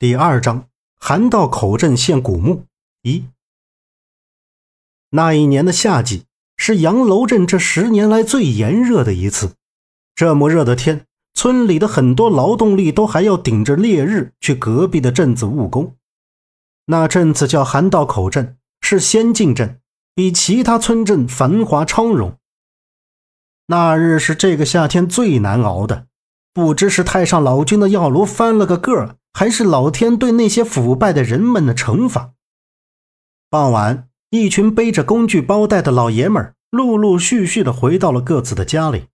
第二章，韩道口镇献古墓一。那一年的夏季是杨楼镇这十年来最炎热的一次。这么热的天，村里的很多劳动力都还要顶着烈日去隔壁的镇子务工。那镇子叫韩道口镇，是先进镇，比其他村镇繁华昌荣。那日是这个夏天最难熬的，不知是太上老君的药炉翻了个个儿。还是老天对那些腐败的人们的惩罚。傍晚，一群背着工具包袋的老爷们儿陆陆续续的回到了各自的家里。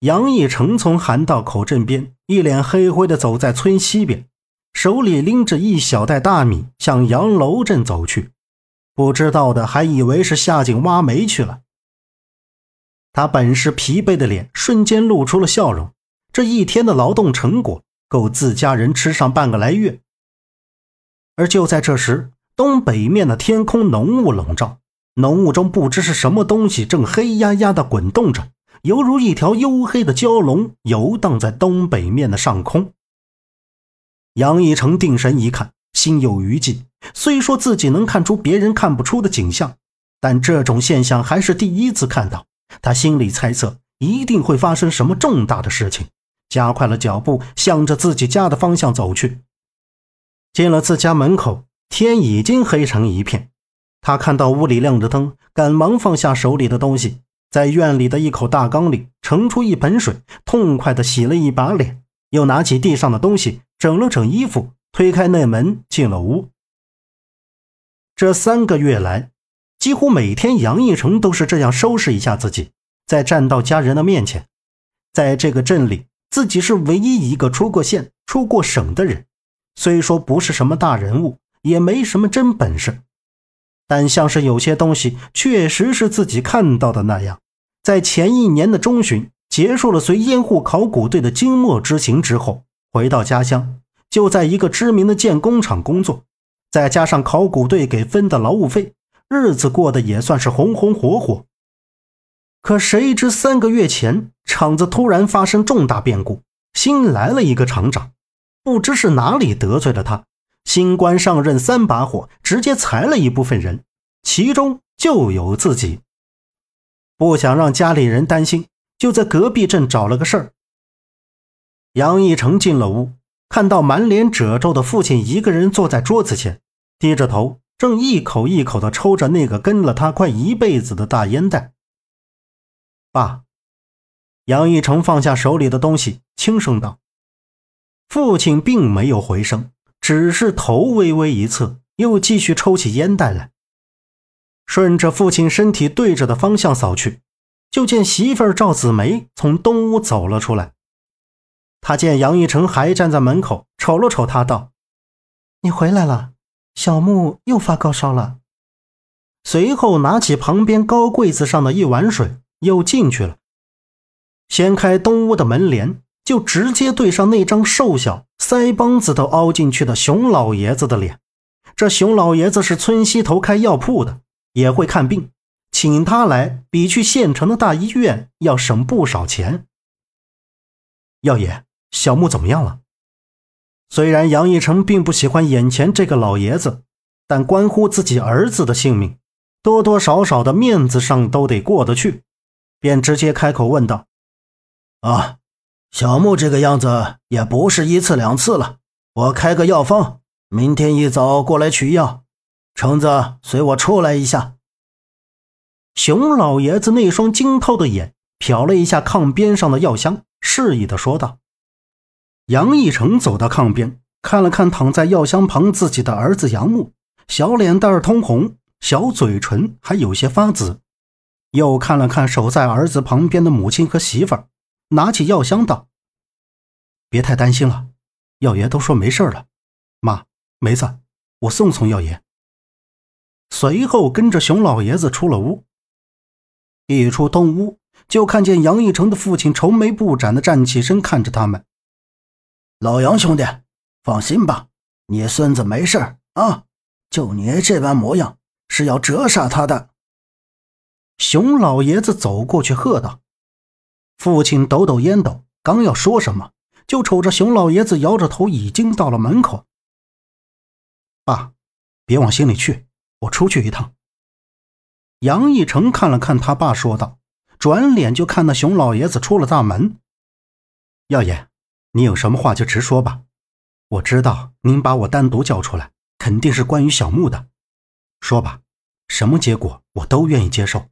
杨义成从韩道口镇边一脸黑灰的走在村西边，手里拎着一小袋大米向杨楼镇走去。不知道的还以为是下井挖煤去了。他本是疲惫的脸瞬间露出了笑容。这一天的劳动成果。够自家人吃上半个来月。而就在这时，东北面的天空浓雾笼罩，浓雾中不知是什么东西正黑压压的滚动着，犹如一条黝黑的蛟龙游荡在东北面的上空。杨一成定神一看，心有余悸。虽说自己能看出别人看不出的景象，但这种现象还是第一次看到。他心里猜测，一定会发生什么重大的事情。加快了脚步，向着自己家的方向走去。进了自家门口，天已经黑成一片。他看到屋里亮着灯，赶忙放下手里的东西，在院里的一口大缸里盛出一盆水，痛快地洗了一把脸，又拿起地上的东西整了整衣服，推开那门进了屋。这三个月来，几乎每天杨义成都是这样收拾一下自己，再站到家人的面前，在这个镇里。自己是唯一一个出过县、出过省的人，虽说不是什么大人物，也没什么真本事，但像是有些东西确实是自己看到的那样，在前一年的中旬结束了随烟户考古队的经末之行之后，回到家乡，就在一个知名的建工厂工作，再加上考古队给分的劳务费，日子过得也算是红红火火。可谁知三个月前，厂子突然发生重大变故，新来了一个厂长，不知是哪里得罪了他，新官上任三把火，直接裁了一部分人，其中就有自己。不想让家里人担心，就在隔壁镇找了个事儿。杨义成进了屋，看到满脸褶皱的父亲一个人坐在桌子前，低着头，正一口一口地抽着那个跟了他快一辈子的大烟袋。爸，杨义成放下手里的东西，轻声道：“父亲并没有回声，只是头微微一侧，又继续抽起烟袋来。顺着父亲身体对着的方向扫去，就见媳妇儿赵子梅从东屋走了出来。他见杨义成还站在门口，瞅了瞅他，道：‘你回来了，小木又发高烧了。’随后拿起旁边高柜子上的一碗水。”又进去了，掀开东屋的门帘，就直接对上那张瘦小、腮帮子都凹进去的熊老爷子的脸。这熊老爷子是村西头开药铺的，也会看病，请他来比去县城的大医院要省不少钱。药爷，小木怎么样了？虽然杨义成并不喜欢眼前这个老爷子，但关乎自己儿子的性命，多多少少的面子上都得过得去。便直接开口问道：“啊，小木这个样子也不是一次两次了。我开个药方，明天一早过来取药。橙子，随我出来一下。”熊老爷子那双惊透的眼瞟了一下炕边上的药箱，示意的说道：“杨义成走到炕边，看了看躺在药箱旁自己的儿子杨木，小脸蛋通红，小嘴唇还有些发紫。”又看了看守在儿子旁边的母亲和媳妇儿，拿起药箱道：“别太担心了，药爷都说没事了。妈，梅子，我送送药爷。”随后跟着熊老爷子出了屋。一出东屋，就看见杨义成的父亲愁眉不展的站起身看着他们。老杨兄弟，放心吧，你孙子没事啊，就你这般模样，是要折杀他的。熊老爷子走过去喝道：“父亲抖抖烟斗，刚要说什么，就瞅着熊老爷子摇着头，已经到了门口，爸，别往心里去，我出去一趟。杨义成看了看他爸，说道，转脸就看那熊老爷子出了大门。耀爷，你有什么话就直说吧。我知道您把我单独叫出来，肯定是关于小木的。说吧，什么结果我都愿意接受。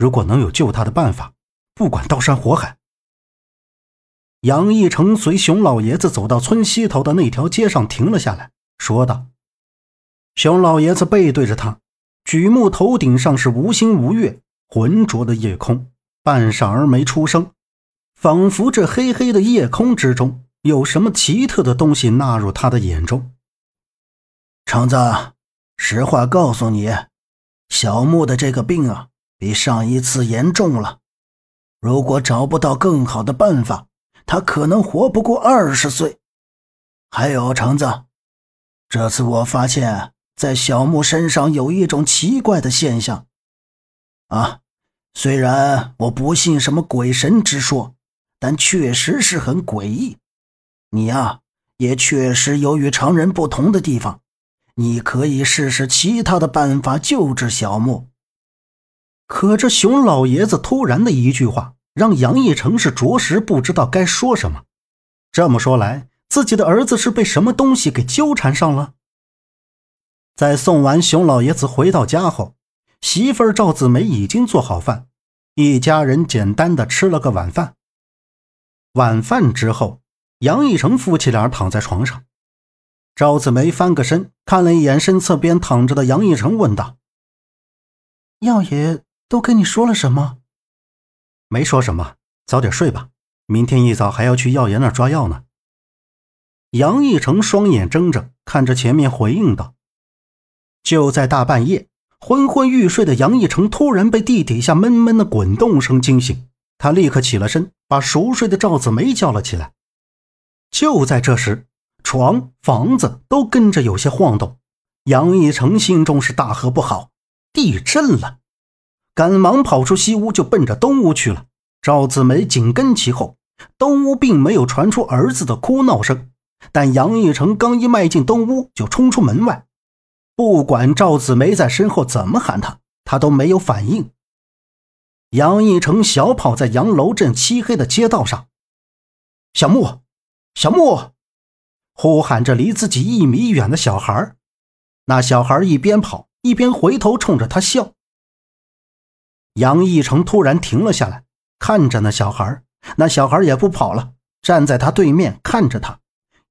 如果能有救他的办法，不管刀山火海。杨义成随熊老爷子走到村西头的那条街上，停了下来，说道：“熊老爷子背对着他，举目头顶上是无星无月、浑浊的夜空，半晌而没出声，仿佛这黑黑的夜空之中有什么奇特的东西纳入他的眼中。”橙子，实话告诉你，小木的这个病啊，比上一次严重了。如果找不到更好的办法，他可能活不过二十岁。还有橙子，这次我发现，在小木身上有一种奇怪的现象。啊，虽然我不信什么鬼神之说，但确实是很诡异。你呀，也确实有与常人不同的地方。你可以试试其他的办法救治小木。可这熊老爷子突然的一句话。让杨义成是着实不知道该说什么。这么说来，自己的儿子是被什么东西给纠缠上了。在送完熊老爷子回到家后，媳妇儿赵子梅已经做好饭，一家人简单的吃了个晚饭。晚饭之后，杨义成夫妻俩躺在床上，赵子梅翻个身，看了一眼身侧边躺着的杨义成，问道：“药爷都跟你说了什么？”没说什么，早点睡吧。明天一早还要去药爷那儿抓药呢。杨义成双眼睁着，看着前面回应道：“就在大半夜，昏昏欲睡的杨义成突然被地底下闷闷的滚动声惊醒，他立刻起了身，把熟睡的赵子梅叫了起来。就在这时，床、房子都跟着有些晃动。杨义成心中是大喝不好，地震了。赶忙跑出西屋，就奔着东屋去了。赵子梅紧跟其后。东屋并没有传出儿子的哭闹声，但杨义成刚一迈进东屋，就冲出门外。不管赵子梅在身后怎么喊他，他都没有反应。杨义成小跑在杨楼镇漆黑的街道上，小木，小木，呼喊着离自己一米远的小孩。那小孩一边跑一边回头冲着他笑。杨义成突然停了下来，看着那小孩，那小孩也不跑了，站在他对面看着他。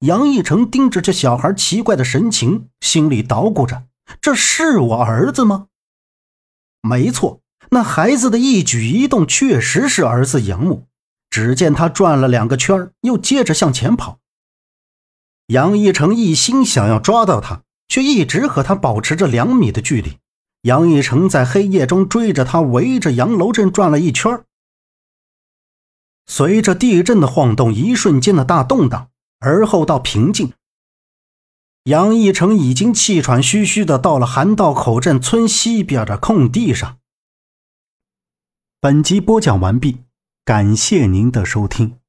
杨义成盯着这小孩奇怪的神情，心里捣鼓着：这是我儿子吗？没错，那孩子的一举一动确实是儿子杨木。只见他转了两个圈，又接着向前跑。杨义成一心想要抓到他，却一直和他保持着两米的距离。杨义成在黑夜中追着他，围着杨楼镇转了一圈。随着地震的晃动，一瞬间的大动荡，而后到平静。杨义成已经气喘吁吁的到了韩道口镇村西边的空地上。本集播讲完毕，感谢您的收听。